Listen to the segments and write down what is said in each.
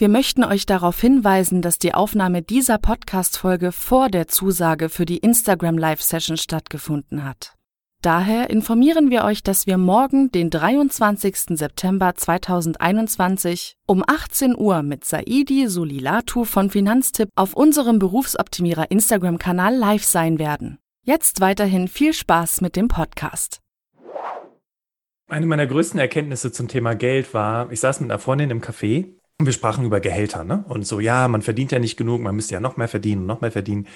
Wir möchten euch darauf hinweisen, dass die Aufnahme dieser Podcast-Folge vor der Zusage für die Instagram Live-Session stattgefunden hat. Daher informieren wir euch, dass wir morgen, den 23. September 2021 um 18 Uhr mit Saidi Sulilatu von Finanztipp auf unserem Berufsoptimierer Instagram-Kanal live sein werden. Jetzt weiterhin viel Spaß mit dem Podcast. Eine meiner größten Erkenntnisse zum Thema Geld war, ich saß mit einer Freundin im Café und wir sprachen über Gehälter, ne? Und so, ja, man verdient ja nicht genug, man müsste ja noch mehr verdienen, noch mehr verdienen.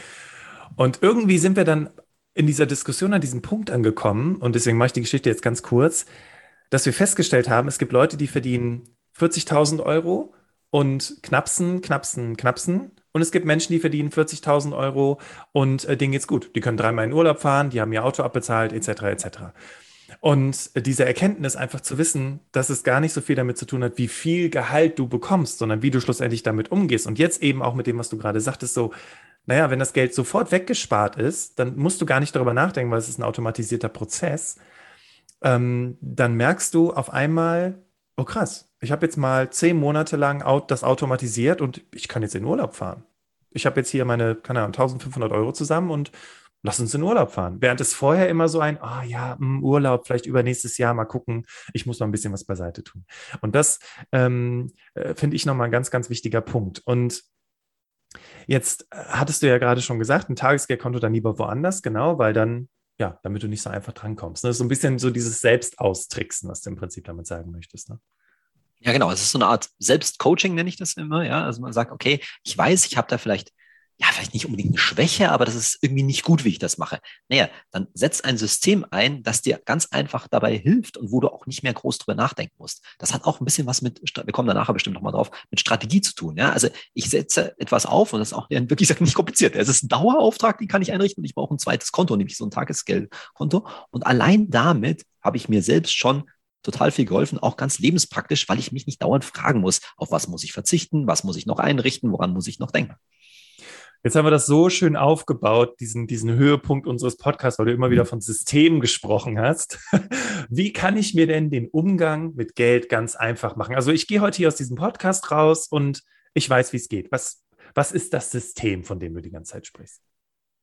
Und irgendwie sind wir dann in dieser Diskussion an diesem Punkt angekommen, und deswegen mache ich die Geschichte jetzt ganz kurz, dass wir festgestellt haben, es gibt Leute, die verdienen 40.000 Euro und knapsen, knapsen, knapsen. Und es gibt Menschen, die verdienen 40.000 Euro und äh, denen geht's gut. Die können dreimal in Urlaub fahren, die haben ihr Auto abbezahlt, etc., etc. Und diese Erkenntnis einfach zu wissen, dass es gar nicht so viel damit zu tun hat, wie viel Gehalt du bekommst, sondern wie du schlussendlich damit umgehst. Und jetzt eben auch mit dem, was du gerade sagtest, so, naja, wenn das Geld sofort weggespart ist, dann musst du gar nicht darüber nachdenken, weil es ist ein automatisierter Prozess. Ähm, dann merkst du auf einmal, oh krass, ich habe jetzt mal zehn Monate lang das automatisiert und ich kann jetzt in Urlaub fahren. Ich habe jetzt hier meine, keine Ahnung, 1500 Euro zusammen und lass uns in Urlaub fahren. Während es vorher immer so ein, ah oh ja, hm, Urlaub, vielleicht übernächstes Jahr mal gucken, ich muss noch ein bisschen was beiseite tun. Und das ähm, äh, finde ich nochmal ein ganz, ganz wichtiger Punkt. Und jetzt äh, hattest du ja gerade schon gesagt, ein Tagesgeldkonto dann lieber woanders, genau, weil dann, ja, damit du nicht so einfach drankommst. Ne? Das ist so ein bisschen so dieses Selbstaustricksen, was du im Prinzip damit sagen möchtest. Ne? Ja, genau. Es ist so eine Art Selbstcoaching, nenne ich das immer. Ja, also man sagt, okay, ich weiß, ich habe da vielleicht ja, vielleicht nicht unbedingt eine Schwäche, aber das ist irgendwie nicht gut, wie ich das mache. Naja, dann setz ein System ein, das dir ganz einfach dabei hilft und wo du auch nicht mehr groß drüber nachdenken musst. Das hat auch ein bisschen was mit, wir kommen da nachher bestimmt nochmal drauf, mit Strategie zu tun. Ja, also ich setze etwas auf und das ist auch wirklich gesagt, nicht kompliziert. Es ist ein Dauerauftrag, den kann ich einrichten und ich brauche ein zweites Konto, nämlich so ein Tagesgeldkonto. Und allein damit habe ich mir selbst schon total viel geholfen, auch ganz lebenspraktisch, weil ich mich nicht dauernd fragen muss, auf was muss ich verzichten, was muss ich noch einrichten, woran muss ich noch denken. Jetzt haben wir das so schön aufgebaut, diesen, diesen Höhepunkt unseres Podcasts, weil du immer wieder mhm. von Systemen gesprochen hast. Wie kann ich mir denn den Umgang mit Geld ganz einfach machen? Also ich gehe heute hier aus diesem Podcast raus und ich weiß, wie es geht. Was, was ist das System, von dem du die ganze Zeit sprichst?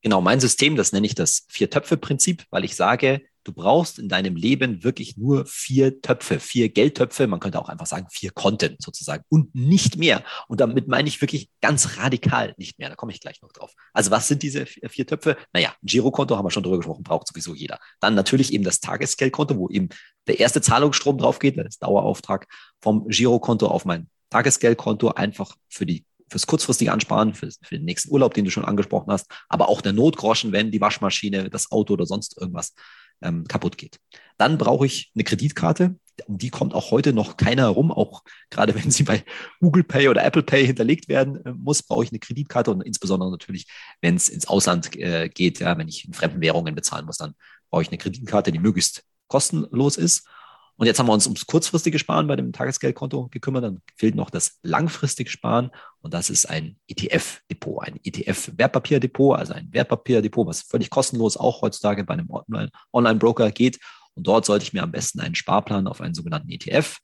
Genau, mein System, das nenne ich das Vier-Töpfe-Prinzip, weil ich sage, du brauchst in deinem Leben wirklich nur vier Töpfe, vier Geldtöpfe, man könnte auch einfach sagen vier Konten sozusagen und nicht mehr. Und damit meine ich wirklich ganz radikal nicht mehr. Da komme ich gleich noch drauf. Also was sind diese vier Töpfe? Naja, ein Girokonto haben wir schon drüber gesprochen, braucht sowieso jeder. Dann natürlich eben das Tagesgeldkonto, wo eben der erste Zahlungsstrom drauf geht, das Dauerauftrag vom Girokonto auf mein Tagesgeldkonto einfach für die fürs kurzfristige Ansparen, für, für, den nächsten Urlaub, den du schon angesprochen hast, aber auch der Notgroschen, wenn die Waschmaschine, das Auto oder sonst irgendwas ähm, kaputt geht. Dann brauche ich eine Kreditkarte. Um die kommt auch heute noch keiner herum. Auch gerade wenn sie bei Google Pay oder Apple Pay hinterlegt werden äh, muss, brauche ich eine Kreditkarte und insbesondere natürlich, wenn es ins Ausland äh, geht, ja, wenn ich in fremden Währungen bezahlen muss, dann brauche ich eine Kreditkarte, die möglichst kostenlos ist. Und jetzt haben wir uns ums kurzfristige Sparen bei dem Tagesgeldkonto gekümmert. Dann fehlt noch das langfristige Sparen. Und das ist ein ETF-Depot, ein ETF-Wertpapierdepot, also ein Wertpapierdepot, was völlig kostenlos auch heutzutage bei einem Online-Broker geht. Und dort sollte ich mir am besten einen Sparplan auf einen sogenannten ETF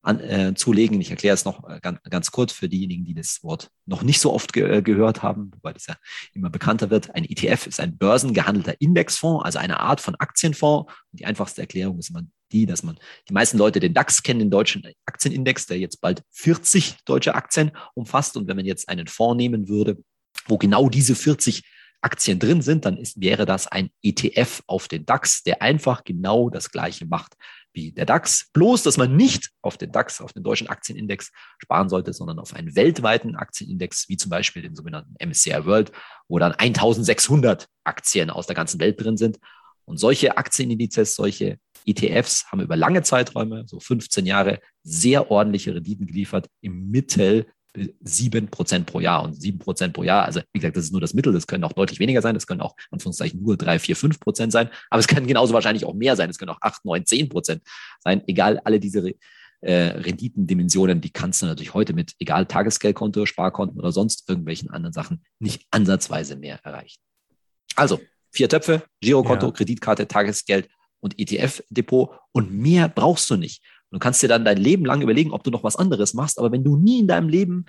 an, äh, zulegen. Ich erkläre es noch äh, ganz, ganz, kurz für diejenigen, die das Wort noch nicht so oft ge äh, gehört haben, wobei das ja immer bekannter wird. Ein ETF ist ein börsengehandelter Indexfonds, also eine Art von Aktienfonds. Und die einfachste Erklärung ist immer die, dass man die meisten Leute den DAX kennen, den deutschen Aktienindex, der jetzt bald 40 deutsche Aktien umfasst. Und wenn man jetzt einen Fonds nehmen würde, wo genau diese 40 Aktien drin sind, dann ist, wäre das ein ETF auf den DAX, der einfach genau das Gleiche macht wie der DAX. Bloß, dass man nicht auf den DAX, auf den deutschen Aktienindex sparen sollte, sondern auf einen weltweiten Aktienindex, wie zum Beispiel den sogenannten MSCI World, wo dann 1600 Aktien aus der ganzen Welt drin sind. Und solche Aktienindizes, solche ETFs haben über lange Zeiträume, so 15 Jahre, sehr ordentliche Renditen geliefert. Im Mittel sieben Prozent pro Jahr und sieben Prozent pro Jahr. Also wie gesagt, das ist nur das Mittel. Das können auch deutlich weniger sein. Das können auch Anführungszeichen nur drei, vier, fünf Prozent sein. Aber es kann genauso wahrscheinlich auch mehr sein. Es können auch acht, neun, zehn Prozent sein. Egal, alle diese äh, Renditendimensionen, die kannst du natürlich heute mit egal Tagesgeldkonto, Sparkonten oder sonst irgendwelchen anderen Sachen nicht ansatzweise mehr erreichen. Also vier Töpfe, Girokonto, ja. Kreditkarte, Tagesgeld und ETF-Depot und mehr brauchst du nicht. Du kannst dir dann dein Leben lang überlegen, ob du noch was anderes machst. Aber wenn du nie in deinem Leben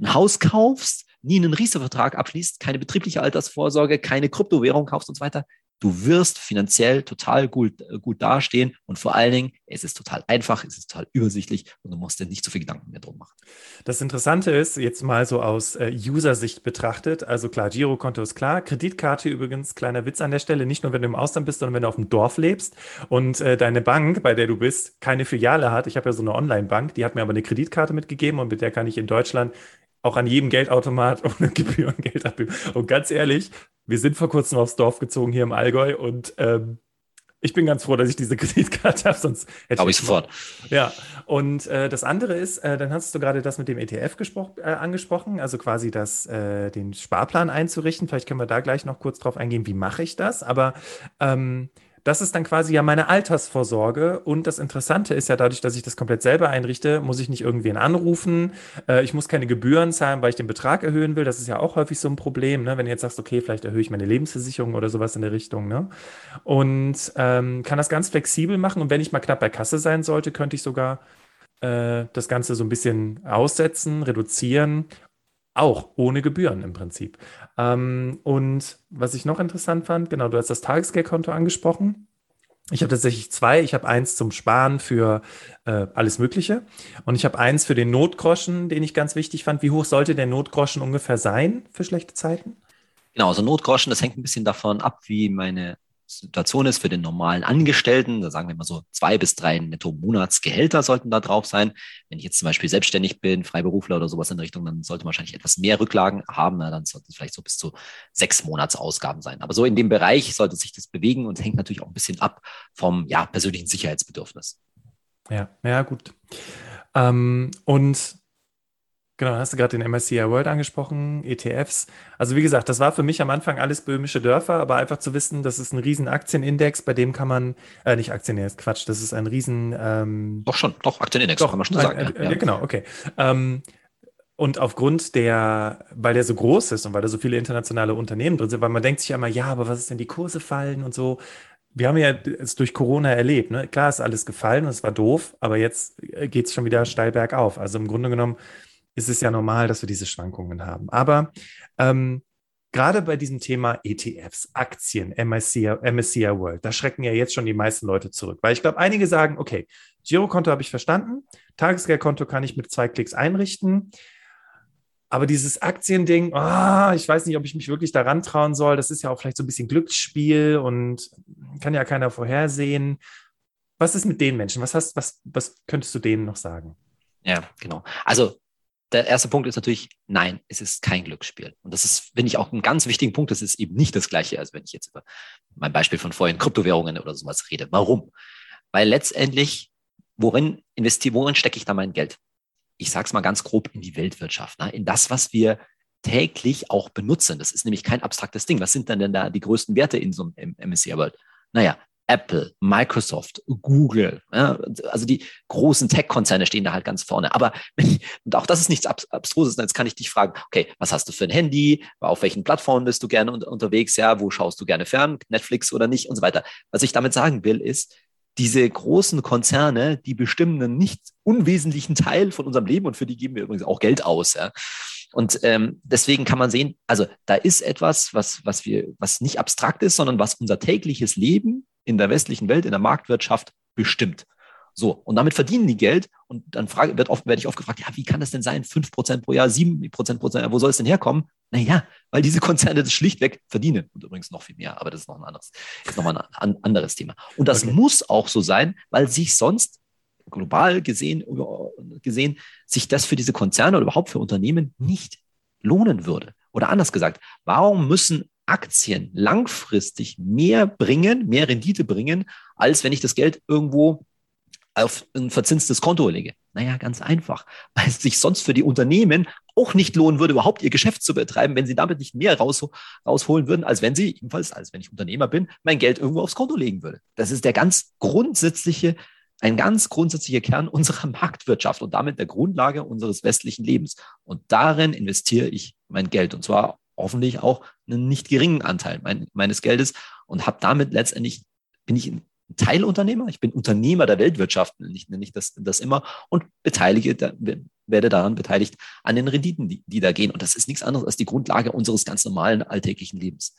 ein Haus kaufst, nie einen Riester-Vertrag abschließt, keine betriebliche Altersvorsorge, keine Kryptowährung kaufst und so weiter, du wirst finanziell total gut, äh, gut dastehen und vor allen Dingen, es ist total einfach, es ist total übersichtlich und du musst dir nicht so viel Gedanken mehr drum machen. Das Interessante ist, jetzt mal so aus äh, User-Sicht betrachtet, also klar, Girokonto ist klar, Kreditkarte übrigens, kleiner Witz an der Stelle, nicht nur wenn du im Ausland bist, sondern wenn du auf dem Dorf lebst und äh, deine Bank, bei der du bist, keine Filiale hat. Ich habe ja so eine Online-Bank, die hat mir aber eine Kreditkarte mitgegeben und mit der kann ich in Deutschland auch an jedem Geldautomat ohne Gebühren Geld abheben. Und ganz ehrlich, wir sind vor kurzem aufs Dorf gezogen hier im Allgäu und ähm, ich bin ganz froh, dass ich diese Kreditkarte habe, sonst hätte Glaube ich sofort. Ja, und äh, das andere ist, äh, dann hast du gerade das mit dem ETF äh, angesprochen, also quasi das, äh, den Sparplan einzurichten. Vielleicht können wir da gleich noch kurz drauf eingehen, wie mache ich das. Aber ähm, das ist dann quasi ja meine Altersvorsorge. Und das Interessante ist ja, dadurch, dass ich das komplett selber einrichte, muss ich nicht irgendwen anrufen. Äh, ich muss keine Gebühren zahlen, weil ich den Betrag erhöhen will. Das ist ja auch häufig so ein Problem, ne? wenn du jetzt sagst, okay, vielleicht erhöhe ich meine Lebensversicherung oder sowas in der Richtung. Ne? Und ähm, kann das ganz flexibel machen. Und wenn ich mal knapp bei Kasse sein sollte, könnte ich sogar äh, das Ganze so ein bisschen aussetzen, reduzieren auch ohne Gebühren im Prinzip. Ähm, und was ich noch interessant fand, genau, du hast das Tagesgeldkonto angesprochen. Ich habe tatsächlich zwei. Ich habe eins zum Sparen für äh, alles Mögliche und ich habe eins für den Notgroschen, den ich ganz wichtig fand. Wie hoch sollte der Notgroschen ungefähr sein für schlechte Zeiten? Genau, also Notgroschen, das hängt ein bisschen davon ab, wie meine Situation ist für den normalen Angestellten, da sagen wir mal so zwei bis drei Netto-Monatsgehälter sollten da drauf sein. Wenn ich jetzt zum Beispiel selbstständig bin, Freiberufler oder sowas in der Richtung, dann sollte man wahrscheinlich etwas mehr Rücklagen haben. Na, dann sollten es vielleicht so bis zu sechs Monatsausgaben sein. Aber so in dem Bereich sollte sich das bewegen und hängt natürlich auch ein bisschen ab vom ja, persönlichen Sicherheitsbedürfnis. Ja, ja, gut. Ähm, und Genau, hast du gerade den MSCI World angesprochen, ETFs. Also wie gesagt, das war für mich am Anfang alles böhmische Dörfer, aber einfach zu wissen, das ist ein riesen Aktienindex, bei dem kann man, äh, nicht Aktienindex, Quatsch, das ist ein riesen... Ähm, doch schon, doch, Aktienindex, doch, kann man schon sagen. Äh, ja. ja. genau, okay. Ähm, und aufgrund der, weil der so groß ist und weil da so viele internationale Unternehmen drin sind, weil man denkt sich ja immer, ja, aber was ist denn die Kurse fallen und so. Wir haben ja es durch Corona erlebt. Ne? Klar ist alles gefallen und es war doof, aber jetzt äh, geht es schon wieder steil bergauf. Also im Grunde genommen ist es ja normal, dass wir diese Schwankungen haben. Aber ähm, gerade bei diesem Thema ETFs, Aktien, MSCI, MSCI World, da schrecken ja jetzt schon die meisten Leute zurück. Weil ich glaube, einige sagen, okay, Girokonto habe ich verstanden, Tagesgeldkonto kann ich mit zwei Klicks einrichten. Aber dieses Aktiending, oh, ich weiß nicht, ob ich mich wirklich daran trauen soll. Das ist ja auch vielleicht so ein bisschen Glücksspiel und kann ja keiner vorhersehen. Was ist mit den Menschen? Was, hast, was, was könntest du denen noch sagen? Ja, genau. Also der erste Punkt ist natürlich, nein, es ist kein Glücksspiel. Und das ist, finde ich, auch einen ganz wichtigen Punkt. Das ist eben nicht das Gleiche, als wenn ich jetzt über mein Beispiel von vorhin Kryptowährungen oder sowas rede. Warum? Weil letztendlich, worin investiere, worin stecke ich da mein Geld? Ich sage es mal ganz grob in die Weltwirtschaft, ne? in das, was wir täglich auch benutzen. Das ist nämlich kein abstraktes Ding. Was sind denn da die größten Werte in so einem MSCI World? Naja, Apple, Microsoft, Google, ja, also die großen Tech-Konzerne stehen da halt ganz vorne. Aber und auch das ist nichts Abstruses. Jetzt kann ich dich fragen, okay, was hast du für ein Handy? Auf welchen Plattformen bist du gerne unter, unterwegs? Ja, wo schaust du gerne fern? Netflix oder nicht und so weiter. Was ich damit sagen will, ist, diese großen Konzerne, die bestimmen einen nicht unwesentlichen Teil von unserem Leben und für die geben wir übrigens auch Geld aus. Ja. Und ähm, deswegen kann man sehen, also da ist etwas, was, was wir, was nicht abstrakt ist, sondern was unser tägliches Leben in der westlichen Welt, in der Marktwirtschaft bestimmt. So, und damit verdienen die Geld. Und dann frage, wird oft, werde ich oft gefragt, ja, wie kann das denn sein? 5% pro Jahr, 7% pro Jahr, wo soll es denn herkommen? Naja, weil diese Konzerne das schlichtweg verdienen. Und übrigens noch viel mehr, aber das ist noch ein anderes, ist noch mal ein anderes Thema. Und das okay. muss auch so sein, weil sich sonst global gesehen, gesehen, sich das für diese Konzerne oder überhaupt für Unternehmen nicht lohnen würde. Oder anders gesagt, warum müssen Aktien langfristig mehr bringen, mehr Rendite bringen, als wenn ich das Geld irgendwo auf ein verzinstes Konto lege? Naja, ganz einfach, weil es sich sonst für die Unternehmen auch nicht lohnen würde, überhaupt ihr Geschäft zu betreiben, wenn sie damit nicht mehr raus, rausholen würden, als wenn sie, ebenfalls, als wenn ich Unternehmer bin, mein Geld irgendwo aufs Konto legen würde. Das ist der ganz grundsätzliche, ein ganz grundsätzlicher Kern unserer Marktwirtschaft und damit der Grundlage unseres westlichen Lebens. Und darin investiere ich mein Geld und zwar hoffentlich auch einen nicht geringen Anteil mein, meines Geldes und habe damit letztendlich bin ich in Teilunternehmer, ich bin Unternehmer der Weltwirtschaft, ich nenne ich das, das immer, und beteilige, da, werde daran beteiligt an den Renditen, die, die da gehen. Und das ist nichts anderes als die Grundlage unseres ganz normalen alltäglichen Lebens.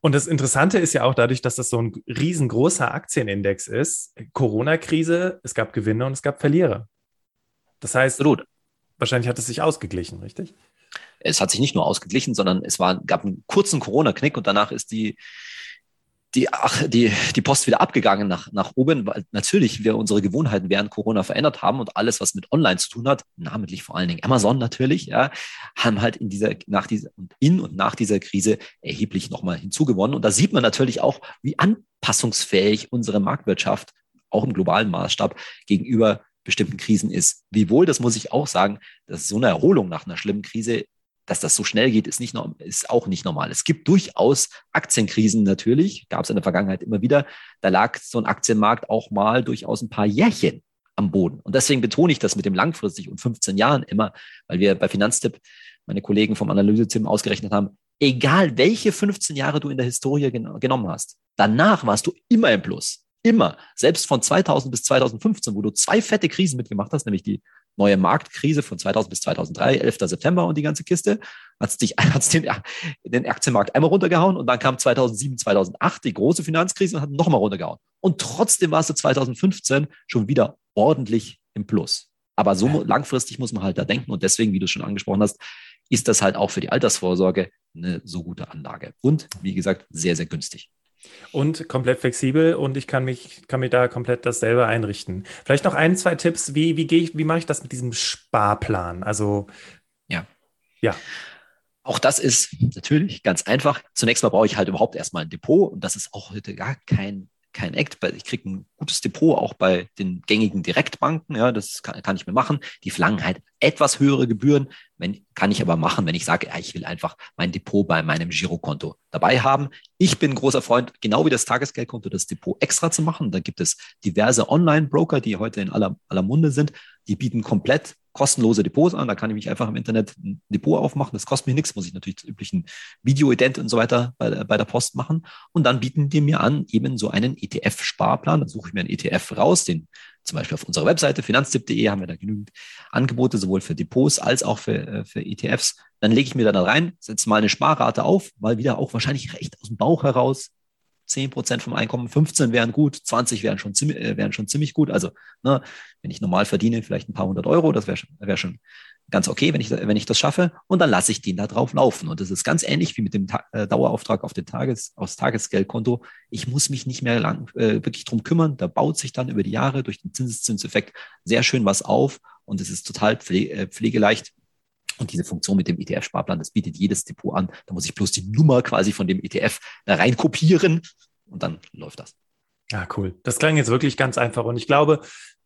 Und das Interessante ist ja auch dadurch, dass das so ein riesengroßer Aktienindex ist, Corona-Krise, es gab Gewinner und es gab Verlierer. Das heißt, Absolut. Wahrscheinlich hat es sich ausgeglichen, richtig? Es hat sich nicht nur ausgeglichen, sondern es war, gab einen kurzen Corona-Knick und danach ist die, die, ach, die, die Post wieder abgegangen nach, nach oben, weil natürlich wir unsere Gewohnheiten während Corona verändert haben und alles, was mit Online zu tun hat, namentlich vor allen Dingen Amazon natürlich, ja, haben halt in dieser, nach dieser, in und nach dieser Krise erheblich nochmal hinzugewonnen. Und da sieht man natürlich auch, wie anpassungsfähig unsere Marktwirtschaft auch im globalen Maßstab gegenüber bestimmten Krisen ist. Wiewohl, das muss ich auch sagen, dass so eine Erholung nach einer schlimmen Krise dass das so schnell geht, ist, nicht, ist auch nicht normal. Es gibt durchaus Aktienkrisen natürlich, gab es in der Vergangenheit immer wieder. Da lag so ein Aktienmarkt auch mal durchaus ein paar Jährchen am Boden. Und deswegen betone ich das mit dem langfristig und 15 Jahren immer, weil wir bei Finanztipp, meine Kollegen vom Analyseteam ausgerechnet haben, egal welche 15 Jahre du in der Historie gen genommen hast, danach warst du immer im Plus. Immer. Selbst von 2000 bis 2015, wo du zwei fette Krisen mitgemacht hast, nämlich die neue Marktkrise von 2000 bis 2003, 11. September und die ganze Kiste, hat es den, den Aktienmarkt einmal runtergehauen und dann kam 2007, 2008 die große Finanzkrise und hat nochmal runtergehauen. Und trotzdem warst du 2015 schon wieder ordentlich im Plus. Aber so langfristig muss man halt da denken und deswegen, wie du schon angesprochen hast, ist das halt auch für die Altersvorsorge eine so gute Anlage. Und wie gesagt, sehr, sehr günstig. Und komplett flexibel und ich kann mich, kann mir da komplett das selber einrichten. Vielleicht noch ein, zwei Tipps. Wie, wie gehe ich, wie mache ich das mit diesem Sparplan? Also, ja. Ja. Auch das ist natürlich ganz einfach. Zunächst mal brauche ich halt überhaupt erstmal ein Depot und das ist auch heute gar kein kein Act. Ich kriege ein gutes Depot auch bei den gängigen Direktbanken. Ja, das kann, kann ich mir machen. Die verlangen halt etwas höhere Gebühren. Wenn, kann ich aber machen, wenn ich sage, ja, ich will einfach mein Depot bei meinem Girokonto dabei haben. Ich bin großer Freund, genau wie das Tagesgeldkonto, das Depot extra zu machen. Da gibt es diverse Online-Broker, die heute in aller, aller Munde sind. Die bieten komplett kostenlose Depots an. Da kann ich mich einfach im Internet ein Depot aufmachen. Das kostet mir nichts, muss ich natürlich das üblichen Video-Ident und so weiter bei, bei der Post machen. Und dann bieten die mir an, eben so einen ETF-Sparplan. Dann suche ich mir einen ETF raus, den zum Beispiel auf unserer Webseite finanztipp.de haben wir da genügend Angebote, sowohl für Depots als auch für, äh, für ETFs. Dann lege ich mir da rein, setze mal eine Sparrate auf, mal wieder auch wahrscheinlich recht aus dem Bauch heraus, 10 Prozent vom Einkommen, 15 wären gut, 20 wären schon ziemlich, äh, wären schon ziemlich gut. Also, ne, wenn ich normal verdiene, vielleicht ein paar hundert Euro, das wäre schon, wär schon ganz okay, wenn ich, wenn ich das schaffe. Und dann lasse ich den da drauf laufen. Und das ist ganz ähnlich wie mit dem Ta äh, Dauerauftrag auf den Tages, aufs Tagesgeldkonto. Ich muss mich nicht mehr lang, äh, wirklich drum kümmern. Da baut sich dann über die Jahre durch den Zinseszinseffekt sehr schön was auf. Und es ist total pfle äh, pflegeleicht. Und diese Funktion mit dem ETF-Sparplan, das bietet jedes Depot an. Da muss ich bloß die Nummer quasi von dem ETF da rein kopieren und dann läuft das. Ja, ah, cool. Das klang jetzt wirklich ganz einfach. Und ich glaube,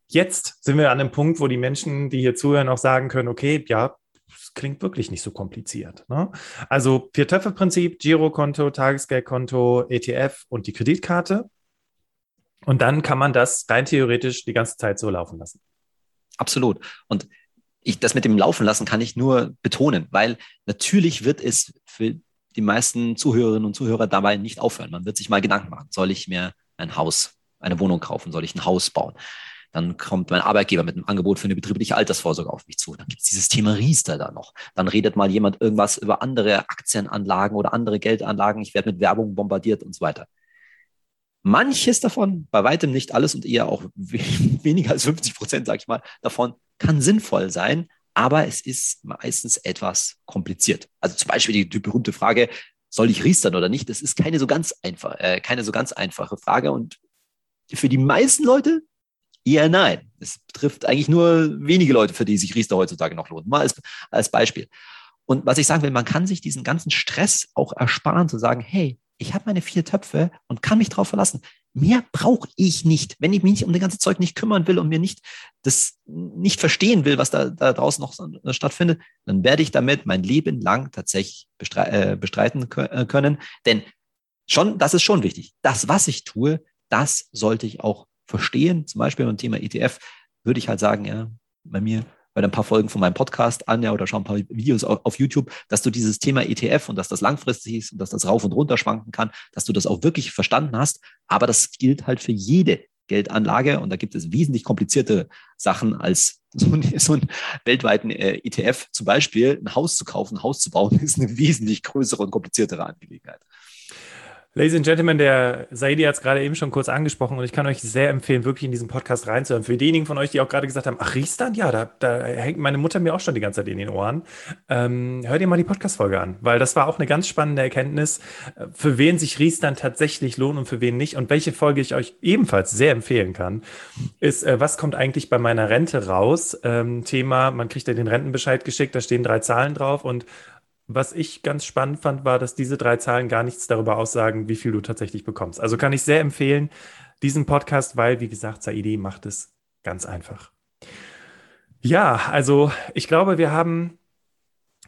jetzt sind wir an einem Punkt, wo die Menschen, die hier zuhören, auch sagen können, okay, ja, das klingt wirklich nicht so kompliziert. Ne? Also Vier-Töpfe-Prinzip, Girokonto, Tagesgeldkonto, ETF und die Kreditkarte. Und dann kann man das rein theoretisch die ganze Zeit so laufen lassen. Absolut. Und ich, das mit dem Laufen lassen kann ich nur betonen, weil natürlich wird es für die meisten Zuhörerinnen und Zuhörer dabei nicht aufhören. Man wird sich mal Gedanken machen, soll ich mir ein Haus, eine Wohnung kaufen, soll ich ein Haus bauen? Dann kommt mein Arbeitgeber mit einem Angebot für eine betriebliche Altersvorsorge auf mich zu. Dann gibt es dieses Thema Riester da noch. Dann redet mal jemand irgendwas über andere Aktienanlagen oder andere Geldanlagen. Ich werde mit Werbung bombardiert und so weiter. Manches davon, bei weitem nicht alles und eher auch weniger als 50 Prozent, sage ich mal, davon kann sinnvoll sein, aber es ist meistens etwas kompliziert. Also zum Beispiel die, die berühmte Frage, soll ich riestern oder nicht? Das ist keine so ganz einfach, äh, keine so ganz einfache Frage und für die meisten Leute eher nein. Es betrifft eigentlich nur wenige Leute, für die sich Riester heutzutage noch lohnt. Mal als, als Beispiel. Und was ich sagen will, man kann sich diesen ganzen Stress auch ersparen, zu sagen, hey, ich habe meine vier Töpfe und kann mich darauf verlassen. Mehr brauche ich nicht. Wenn ich mich um das ganze Zeug nicht kümmern will und mir nicht das nicht verstehen will, was da, da draußen noch äh, stattfindet, dann werde ich damit mein Leben lang tatsächlich äh, bestreiten äh, können. Denn schon, das ist schon wichtig. Das, was ich tue, das sollte ich auch verstehen. Zum Beispiel beim Thema ETF würde ich halt sagen, ja, bei mir hör ein paar Folgen von meinem Podcast an ja, oder schau ein paar Videos auf, auf YouTube, dass du dieses Thema ETF und dass das langfristig ist und dass das rauf und runter schwanken kann, dass du das auch wirklich verstanden hast. Aber das gilt halt für jede Geldanlage und da gibt es wesentlich komplizierte Sachen als so, ein, so einen weltweiten äh, ETF. Zum Beispiel ein Haus zu kaufen, ein Haus zu bauen, ist eine wesentlich größere und kompliziertere Angelegenheit. Ladies and Gentlemen, der Saidi hat es gerade eben schon kurz angesprochen und ich kann euch sehr empfehlen, wirklich in diesen Podcast reinzuhören. Für diejenigen von euch, die auch gerade gesagt haben, ach, Riesland, ja, da, da hängt meine Mutter mir auch schon die ganze Zeit in den Ohren. Ähm, hört ihr mal die Podcast-Folge an, weil das war auch eine ganz spannende Erkenntnis, für wen sich Riesland tatsächlich lohnt und für wen nicht. Und welche Folge ich euch ebenfalls sehr empfehlen kann, ist, äh, was kommt eigentlich bei meiner Rente raus? Ähm, Thema, man kriegt ja den Rentenbescheid geschickt, da stehen drei Zahlen drauf und was ich ganz spannend fand, war, dass diese drei Zahlen gar nichts darüber aussagen, wie viel du tatsächlich bekommst. Also kann ich sehr empfehlen, diesen Podcast, weil, wie gesagt, Saidi macht es ganz einfach. Ja, also ich glaube, wir haben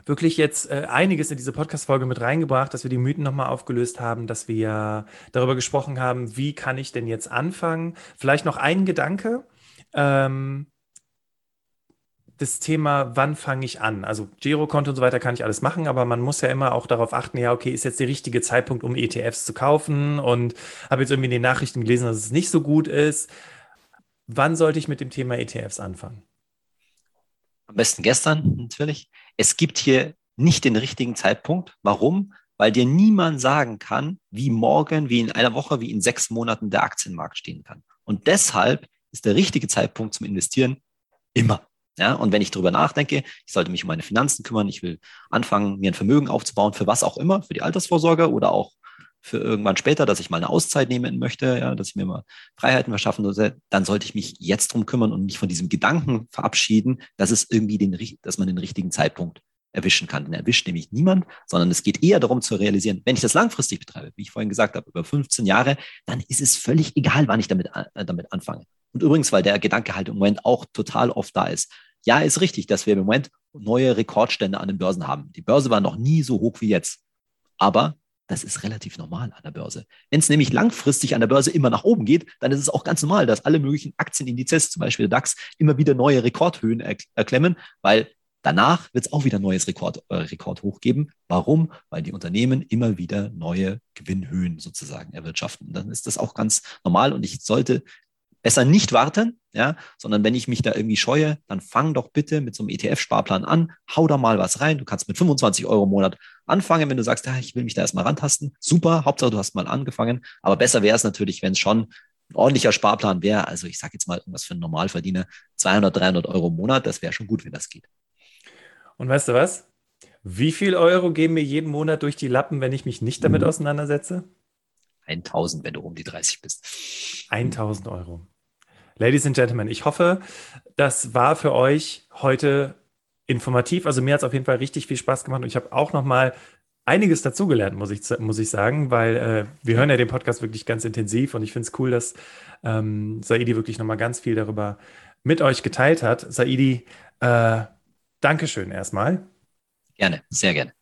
wirklich jetzt äh, einiges in diese Podcast-Folge mit reingebracht, dass wir die Mythen nochmal aufgelöst haben, dass wir darüber gesprochen haben, wie kann ich denn jetzt anfangen. Vielleicht noch ein Gedanke. Ähm, das Thema, wann fange ich an? Also Girokonto und so weiter kann ich alles machen, aber man muss ja immer auch darauf achten, ja, okay, ist jetzt der richtige Zeitpunkt, um ETFs zu kaufen und habe jetzt irgendwie in den Nachrichten gelesen, dass es nicht so gut ist. Wann sollte ich mit dem Thema ETFs anfangen? Am besten gestern natürlich. Es gibt hier nicht den richtigen Zeitpunkt. Warum? Weil dir niemand sagen kann, wie morgen, wie in einer Woche, wie in sechs Monaten der Aktienmarkt stehen kann. Und deshalb ist der richtige Zeitpunkt zum Investieren immer. Ja, und wenn ich darüber nachdenke, ich sollte mich um meine Finanzen kümmern, ich will anfangen, mir ein Vermögen aufzubauen, für was auch immer, für die Altersvorsorge oder auch für irgendwann später, dass ich mal eine Auszeit nehmen möchte, ja, dass ich mir mal Freiheiten verschaffen sollte, dann sollte ich mich jetzt drum kümmern und mich von diesem Gedanken verabschieden, dass es irgendwie den, dass man den richtigen Zeitpunkt erwischen kann. Den erwischt nämlich niemand, sondern es geht eher darum zu realisieren, wenn ich das langfristig betreibe, wie ich vorhin gesagt habe, über 15 Jahre, dann ist es völlig egal, wann ich damit, äh, damit anfange. Und übrigens, weil der Gedanke halt im Moment auch total oft da ist. Ja, ist richtig, dass wir im Moment neue Rekordstände an den Börsen haben. Die Börse war noch nie so hoch wie jetzt. Aber das ist relativ normal an der Börse. Wenn es nämlich langfristig an der Börse immer nach oben geht, dann ist es auch ganz normal, dass alle möglichen Aktienindizes, zum Beispiel der DAX, immer wieder neue Rekordhöhen erklemmen, weil danach wird es auch wieder neues Rekord, äh, Rekordhoch geben. Warum? Weil die Unternehmen immer wieder neue Gewinnhöhen sozusagen erwirtschaften. Und dann ist das auch ganz normal und ich sollte besser nicht warten, ja, sondern wenn ich mich da irgendwie scheue, dann fang doch bitte mit so einem ETF-Sparplan an, hau da mal was rein. Du kannst mit 25 Euro im Monat anfangen, wenn du sagst, ja, ich will mich da erstmal rantasten. Super, Hauptsache du hast mal angefangen. Aber besser wäre es natürlich, wenn es schon ein ordentlicher Sparplan wäre. Also ich sage jetzt mal irgendwas für einen Normalverdiener, 200, 300 Euro im Monat, das wäre schon gut, wenn das geht. Und weißt du was? Wie viel Euro gehen mir jeden Monat durch die Lappen, wenn ich mich nicht damit mhm. auseinandersetze? 1000, wenn du um die 30 bist. 1000 Euro. Ladies and Gentlemen, ich hoffe, das war für euch heute informativ. Also mir hat es auf jeden Fall richtig viel Spaß gemacht und ich habe auch noch mal einiges dazugelernt, muss ich, muss ich sagen, weil äh, wir hören ja den Podcast wirklich ganz intensiv und ich finde es cool, dass ähm, Saidi wirklich noch mal ganz viel darüber mit euch geteilt hat. Saidi, äh, Dankeschön erstmal. Gerne, sehr gerne.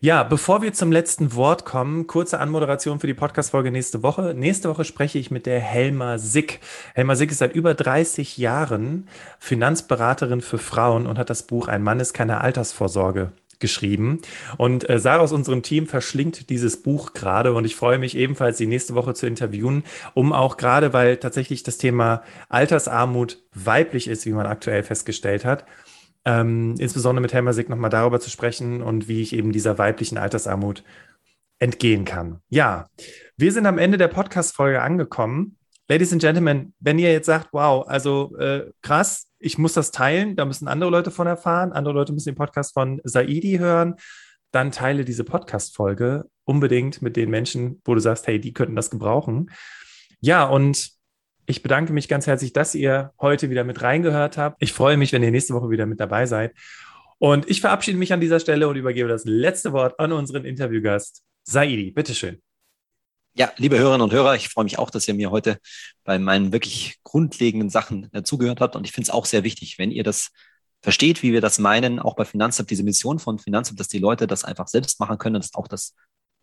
Ja, bevor wir zum letzten Wort kommen, kurze Anmoderation für die Podcast-Folge nächste Woche. Nächste Woche spreche ich mit der Helma Sick. Helma Sick ist seit über 30 Jahren Finanzberaterin für Frauen und hat das Buch Ein Mann ist keine Altersvorsorge geschrieben. Und äh, Sarah aus unserem Team verschlingt dieses Buch gerade und ich freue mich ebenfalls, sie nächste Woche zu interviewen, um auch gerade, weil tatsächlich das Thema Altersarmut weiblich ist, wie man aktuell festgestellt hat, ähm, insbesondere mit Helmer Sick nochmal darüber zu sprechen und wie ich eben dieser weiblichen Altersarmut entgehen kann. Ja, wir sind am Ende der Podcast-Folge angekommen. Ladies and Gentlemen, wenn ihr jetzt sagt, wow, also äh, krass, ich muss das teilen, da müssen andere Leute von erfahren, andere Leute müssen den Podcast von Saidi hören, dann teile diese Podcast-Folge unbedingt mit den Menschen, wo du sagst, hey, die könnten das gebrauchen. Ja, und ich bedanke mich ganz herzlich, dass ihr heute wieder mit reingehört habt. Ich freue mich, wenn ihr nächste Woche wieder mit dabei seid. Und ich verabschiede mich an dieser Stelle und übergebe das letzte Wort an unseren Interviewgast, Saidi. Bitteschön. Ja, liebe Hörerinnen und Hörer, ich freue mich auch, dass ihr mir heute bei meinen wirklich grundlegenden Sachen äh, zugehört habt. Und ich finde es auch sehr wichtig, wenn ihr das versteht, wie wir das meinen, auch bei Finanzamt, diese Mission von Finanzamt, dass die Leute das einfach selbst machen können, dass auch das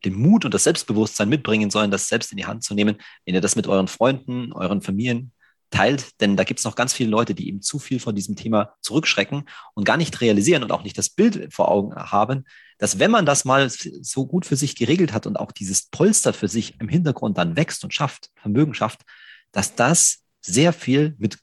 den Mut und das Selbstbewusstsein mitbringen sollen, das selbst in die Hand zu nehmen. Wenn ihr das mit euren Freunden, euren Familien teilt, denn da gibt es noch ganz viele Leute, die eben zu viel von diesem Thema zurückschrecken und gar nicht realisieren und auch nicht das Bild vor Augen haben, dass wenn man das mal so gut für sich geregelt hat und auch dieses Polster für sich im Hintergrund dann wächst und schafft, Vermögen schafft, dass das sehr viel mit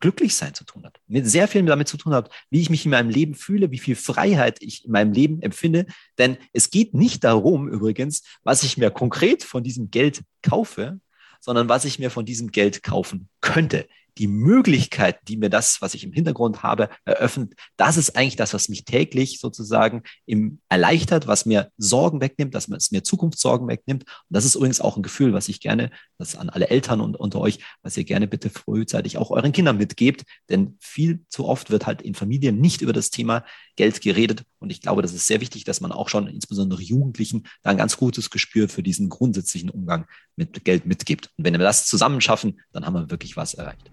Glücklichsein zu tun hat, mit sehr viel damit zu tun hat, wie ich mich in meinem Leben fühle, wie viel Freiheit ich in meinem Leben empfinde. Denn es geht nicht darum, übrigens, was ich mir konkret von diesem Geld kaufe, sondern was ich mir von diesem Geld kaufen könnte die Möglichkeit, die mir das, was ich im Hintergrund habe, eröffnet, das ist eigentlich das, was mich täglich sozusagen im erleichtert, was mir Sorgen wegnimmt, dass es mir Zukunftssorgen wegnimmt. Und das ist übrigens auch ein Gefühl, was ich gerne, das an alle Eltern und unter euch, was ihr gerne bitte frühzeitig auch euren Kindern mitgebt. Denn viel zu oft wird halt in Familien nicht über das Thema Geld geredet. Und ich glaube, das ist sehr wichtig, dass man auch schon insbesondere Jugendlichen da ein ganz gutes Gespür für diesen grundsätzlichen Umgang mit Geld mitgibt. Und wenn wir das zusammen schaffen, dann haben wir wirklich was erreicht.